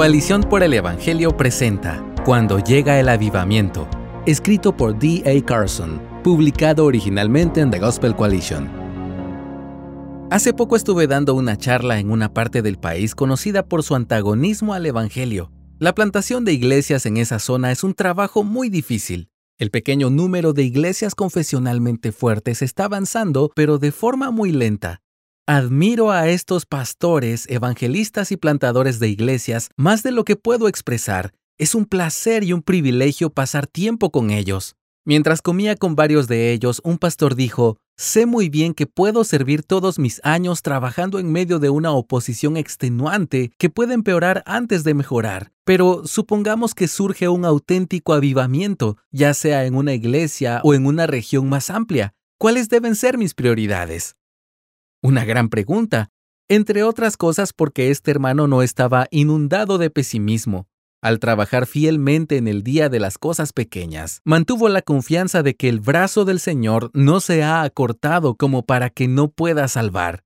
Coalición por el Evangelio presenta Cuando llega el avivamiento, escrito por D. A. Carson, publicado originalmente en The Gospel Coalition. Hace poco estuve dando una charla en una parte del país conocida por su antagonismo al Evangelio. La plantación de iglesias en esa zona es un trabajo muy difícil. El pequeño número de iglesias confesionalmente fuertes está avanzando, pero de forma muy lenta. Admiro a estos pastores, evangelistas y plantadores de iglesias más de lo que puedo expresar. Es un placer y un privilegio pasar tiempo con ellos. Mientras comía con varios de ellos, un pastor dijo, Sé muy bien que puedo servir todos mis años trabajando en medio de una oposición extenuante que puede empeorar antes de mejorar, pero supongamos que surge un auténtico avivamiento, ya sea en una iglesia o en una región más amplia. ¿Cuáles deben ser mis prioridades? Una gran pregunta, entre otras cosas porque este hermano no estaba inundado de pesimismo. Al trabajar fielmente en el día de las cosas pequeñas, mantuvo la confianza de que el brazo del Señor no se ha acortado como para que no pueda salvar.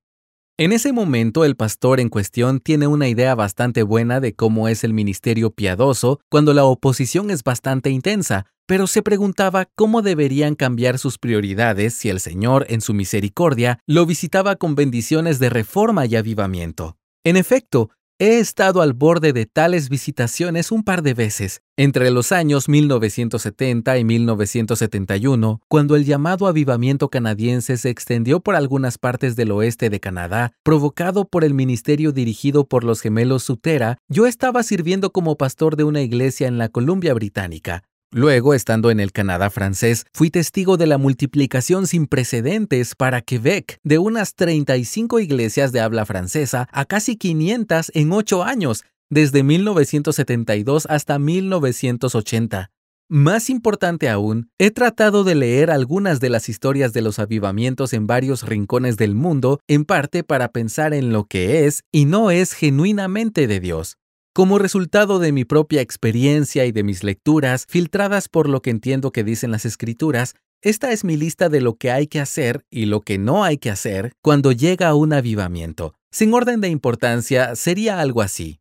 En ese momento el pastor en cuestión tiene una idea bastante buena de cómo es el ministerio piadoso cuando la oposición es bastante intensa, pero se preguntaba cómo deberían cambiar sus prioridades si el Señor, en su misericordia, lo visitaba con bendiciones de reforma y avivamiento. En efecto, he estado al borde de tales visitaciones un par de veces, entre los años 1970 y 1971, cuando el llamado avivamiento canadiense se extendió por algunas partes del oeste de Canadá, provocado por el ministerio dirigido por los gemelos Sutera, yo estaba sirviendo como pastor de una iglesia en la Columbia Británica. Luego, estando en el Canadá francés, fui testigo de la multiplicación sin precedentes para Quebec de unas 35 iglesias de habla francesa a casi 500 en ocho años, desde 1972 hasta 1980. Más importante aún, he tratado de leer algunas de las historias de los avivamientos en varios rincones del mundo, en parte para pensar en lo que es y no es genuinamente de Dios. Como resultado de mi propia experiencia y de mis lecturas, filtradas por lo que entiendo que dicen las escrituras, esta es mi lista de lo que hay que hacer y lo que no hay que hacer cuando llega un avivamiento. Sin orden de importancia, sería algo así.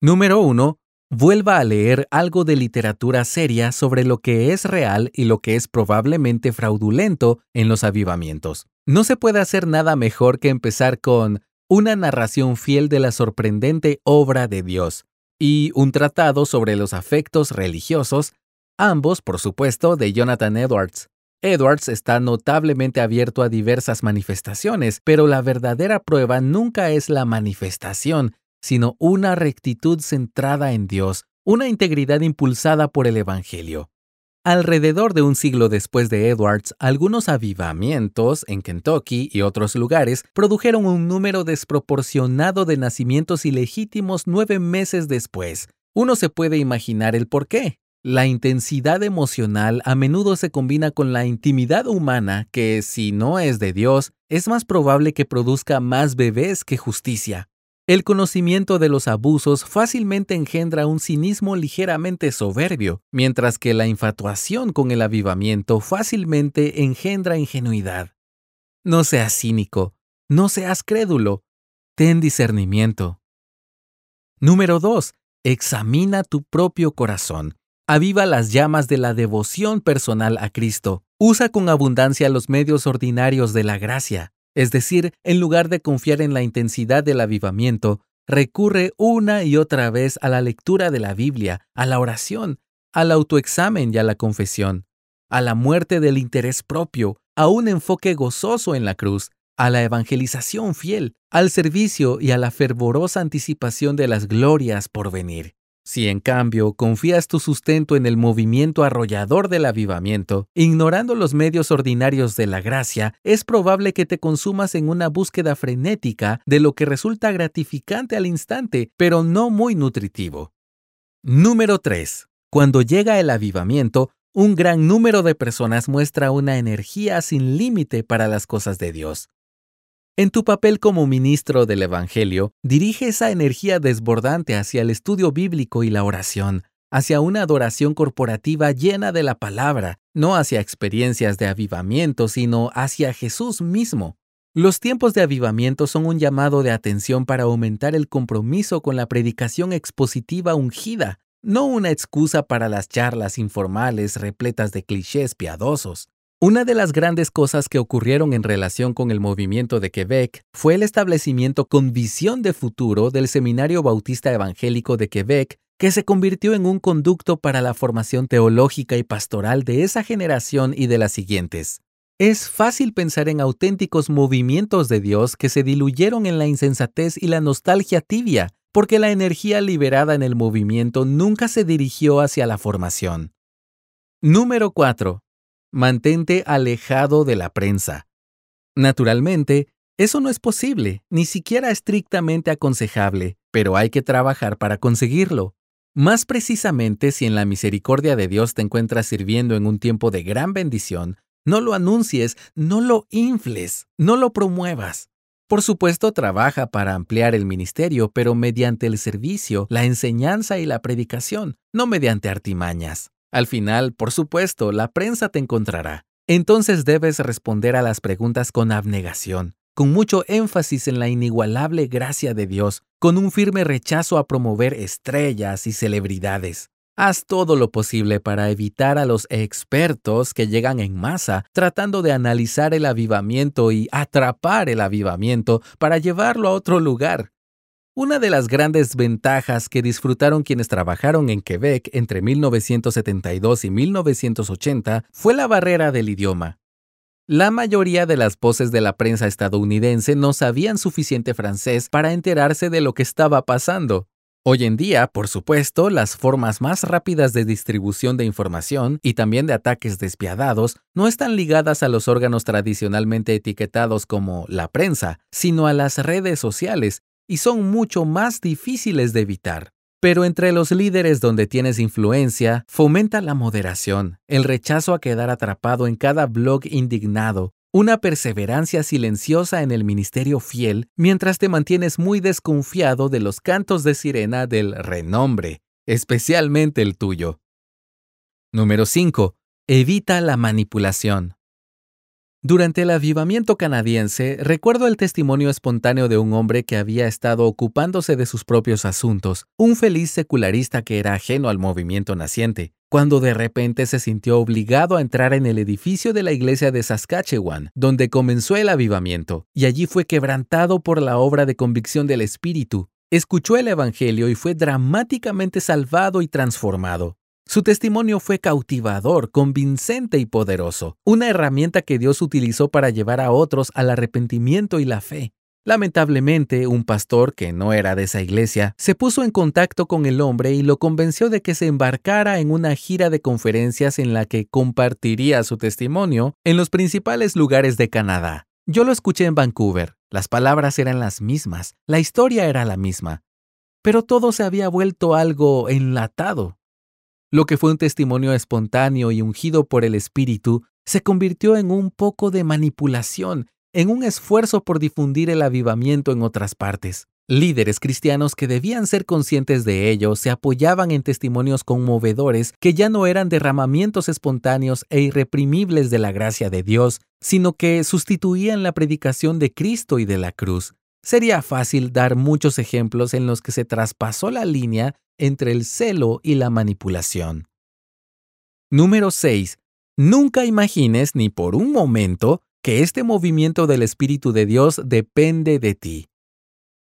Número 1. Vuelva a leer algo de literatura seria sobre lo que es real y lo que es probablemente fraudulento en los avivamientos. No se puede hacer nada mejor que empezar con una narración fiel de la sorprendente obra de Dios, y un tratado sobre los afectos religiosos, ambos, por supuesto, de Jonathan Edwards. Edwards está notablemente abierto a diversas manifestaciones, pero la verdadera prueba nunca es la manifestación, sino una rectitud centrada en Dios, una integridad impulsada por el Evangelio. Alrededor de un siglo después de Edwards, algunos avivamientos en Kentucky y otros lugares produjeron un número desproporcionado de nacimientos ilegítimos nueve meses después. Uno se puede imaginar el por qué. La intensidad emocional a menudo se combina con la intimidad humana que, si no es de Dios, es más probable que produzca más bebés que justicia. El conocimiento de los abusos fácilmente engendra un cinismo ligeramente soberbio, mientras que la infatuación con el avivamiento fácilmente engendra ingenuidad. No seas cínico, no seas crédulo, ten discernimiento. Número 2. Examina tu propio corazón. Aviva las llamas de la devoción personal a Cristo. Usa con abundancia los medios ordinarios de la gracia. Es decir, en lugar de confiar en la intensidad del avivamiento, recurre una y otra vez a la lectura de la Biblia, a la oración, al autoexamen y a la confesión, a la muerte del interés propio, a un enfoque gozoso en la cruz, a la evangelización fiel, al servicio y a la fervorosa anticipación de las glorias por venir. Si en cambio confías tu sustento en el movimiento arrollador del avivamiento, ignorando los medios ordinarios de la gracia, es probable que te consumas en una búsqueda frenética de lo que resulta gratificante al instante, pero no muy nutritivo. Número 3. Cuando llega el avivamiento, un gran número de personas muestra una energía sin límite para las cosas de Dios. En tu papel como ministro del Evangelio, dirige esa energía desbordante hacia el estudio bíblico y la oración, hacia una adoración corporativa llena de la palabra, no hacia experiencias de avivamiento, sino hacia Jesús mismo. Los tiempos de avivamiento son un llamado de atención para aumentar el compromiso con la predicación expositiva ungida, no una excusa para las charlas informales repletas de clichés piadosos. Una de las grandes cosas que ocurrieron en relación con el movimiento de Quebec fue el establecimiento con visión de futuro del Seminario Bautista Evangélico de Quebec, que se convirtió en un conducto para la formación teológica y pastoral de esa generación y de las siguientes. Es fácil pensar en auténticos movimientos de Dios que se diluyeron en la insensatez y la nostalgia tibia, porque la energía liberada en el movimiento nunca se dirigió hacia la formación. Número 4. Mantente alejado de la prensa. Naturalmente, eso no es posible, ni siquiera estrictamente aconsejable, pero hay que trabajar para conseguirlo. Más precisamente si en la misericordia de Dios te encuentras sirviendo en un tiempo de gran bendición, no lo anuncies, no lo infles, no lo promuevas. Por supuesto, trabaja para ampliar el ministerio, pero mediante el servicio, la enseñanza y la predicación, no mediante artimañas. Al final, por supuesto, la prensa te encontrará. Entonces debes responder a las preguntas con abnegación, con mucho énfasis en la inigualable gracia de Dios, con un firme rechazo a promover estrellas y celebridades. Haz todo lo posible para evitar a los expertos que llegan en masa tratando de analizar el avivamiento y atrapar el avivamiento para llevarlo a otro lugar. Una de las grandes ventajas que disfrutaron quienes trabajaron en Quebec entre 1972 y 1980 fue la barrera del idioma. La mayoría de las voces de la prensa estadounidense no sabían suficiente francés para enterarse de lo que estaba pasando. Hoy en día, por supuesto, las formas más rápidas de distribución de información y también de ataques despiadados no están ligadas a los órganos tradicionalmente etiquetados como la prensa, sino a las redes sociales, y son mucho más difíciles de evitar. Pero entre los líderes donde tienes influencia, fomenta la moderación, el rechazo a quedar atrapado en cada blog indignado una perseverancia silenciosa en el ministerio fiel mientras te mantienes muy desconfiado de los cantos de sirena del renombre, especialmente el tuyo. Número 5. Evita la manipulación. Durante el avivamiento canadiense, recuerdo el testimonio espontáneo de un hombre que había estado ocupándose de sus propios asuntos, un feliz secularista que era ajeno al movimiento naciente, cuando de repente se sintió obligado a entrar en el edificio de la iglesia de Saskatchewan, donde comenzó el avivamiento, y allí fue quebrantado por la obra de convicción del Espíritu. Escuchó el Evangelio y fue dramáticamente salvado y transformado. Su testimonio fue cautivador, convincente y poderoso, una herramienta que Dios utilizó para llevar a otros al arrepentimiento y la fe. Lamentablemente, un pastor que no era de esa iglesia se puso en contacto con el hombre y lo convenció de que se embarcara en una gira de conferencias en la que compartiría su testimonio en los principales lugares de Canadá. Yo lo escuché en Vancouver. Las palabras eran las mismas, la historia era la misma, pero todo se había vuelto algo enlatado. Lo que fue un testimonio espontáneo y ungido por el Espíritu se convirtió en un poco de manipulación, en un esfuerzo por difundir el avivamiento en otras partes. Líderes cristianos que debían ser conscientes de ello se apoyaban en testimonios conmovedores que ya no eran derramamientos espontáneos e irreprimibles de la gracia de Dios, sino que sustituían la predicación de Cristo y de la cruz. Sería fácil dar muchos ejemplos en los que se traspasó la línea entre el celo y la manipulación. Número 6. Nunca imagines ni por un momento que este movimiento del Espíritu de Dios depende de ti.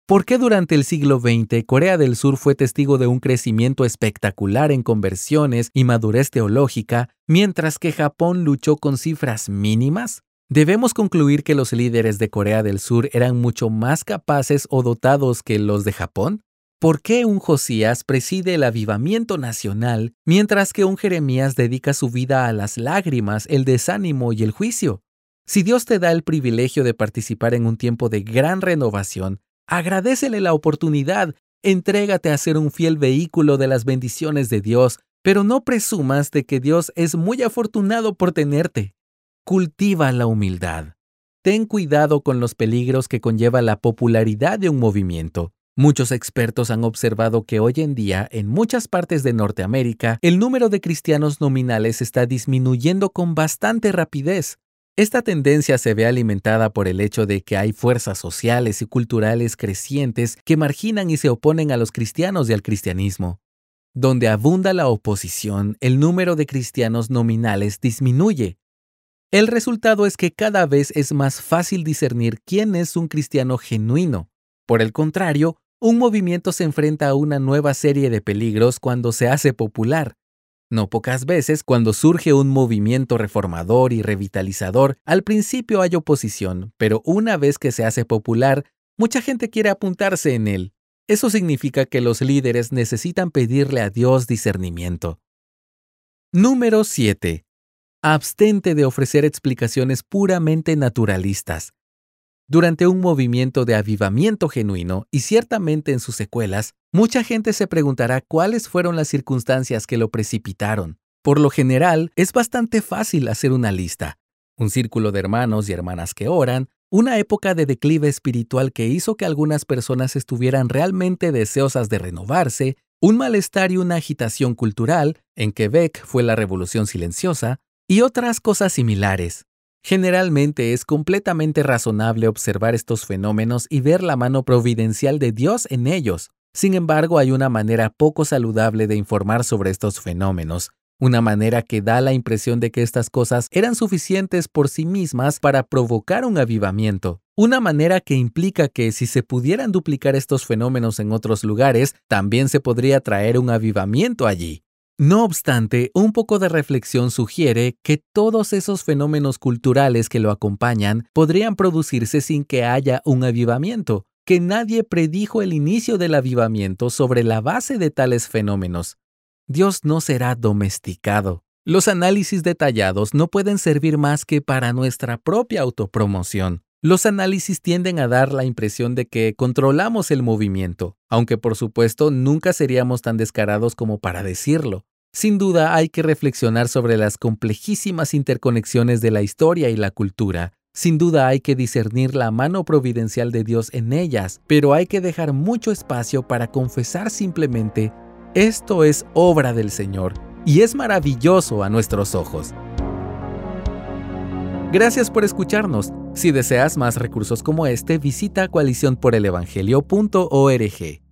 ¿Por qué durante el siglo XX Corea del Sur fue testigo de un crecimiento espectacular en conversiones y madurez teológica, mientras que Japón luchó con cifras mínimas? Debemos concluir que los líderes de Corea del Sur eran mucho más capaces o dotados que los de Japón. ¿Por qué un Josías preside el avivamiento nacional mientras que un Jeremías dedica su vida a las lágrimas, el desánimo y el juicio? Si Dios te da el privilegio de participar en un tiempo de gran renovación, agradecele la oportunidad, entrégate a ser un fiel vehículo de las bendiciones de Dios, pero no presumas de que Dios es muy afortunado por tenerte. Cultiva la humildad. Ten cuidado con los peligros que conlleva la popularidad de un movimiento. Muchos expertos han observado que hoy en día, en muchas partes de Norteamérica, el número de cristianos nominales está disminuyendo con bastante rapidez. Esta tendencia se ve alimentada por el hecho de que hay fuerzas sociales y culturales crecientes que marginan y se oponen a los cristianos y al cristianismo. Donde abunda la oposición, el número de cristianos nominales disminuye. El resultado es que cada vez es más fácil discernir quién es un cristiano genuino. Por el contrario, un movimiento se enfrenta a una nueva serie de peligros cuando se hace popular. No pocas veces, cuando surge un movimiento reformador y revitalizador, al principio hay oposición, pero una vez que se hace popular, mucha gente quiere apuntarse en él. Eso significa que los líderes necesitan pedirle a Dios discernimiento. Número 7. Abstente de ofrecer explicaciones puramente naturalistas. Durante un movimiento de avivamiento genuino y ciertamente en sus secuelas, mucha gente se preguntará cuáles fueron las circunstancias que lo precipitaron. Por lo general, es bastante fácil hacer una lista. Un círculo de hermanos y hermanas que oran, una época de declive espiritual que hizo que algunas personas estuvieran realmente deseosas de renovarse, un malestar y una agitación cultural, en Quebec fue la revolución silenciosa, y otras cosas similares. Generalmente es completamente razonable observar estos fenómenos y ver la mano providencial de Dios en ellos. Sin embargo, hay una manera poco saludable de informar sobre estos fenómenos, una manera que da la impresión de que estas cosas eran suficientes por sí mismas para provocar un avivamiento, una manera que implica que si se pudieran duplicar estos fenómenos en otros lugares, también se podría traer un avivamiento allí. No obstante, un poco de reflexión sugiere que todos esos fenómenos culturales que lo acompañan podrían producirse sin que haya un avivamiento, que nadie predijo el inicio del avivamiento sobre la base de tales fenómenos. Dios no será domesticado. Los análisis detallados no pueden servir más que para nuestra propia autopromoción. Los análisis tienden a dar la impresión de que controlamos el movimiento, aunque por supuesto nunca seríamos tan descarados como para decirlo. Sin duda hay que reflexionar sobre las complejísimas interconexiones de la historia y la cultura. Sin duda hay que discernir la mano providencial de Dios en ellas, pero hay que dejar mucho espacio para confesar simplemente, esto es obra del Señor y es maravilloso a nuestros ojos. Gracias por escucharnos. Si deseas más recursos como este, visita coaliciónporelevangelio.org.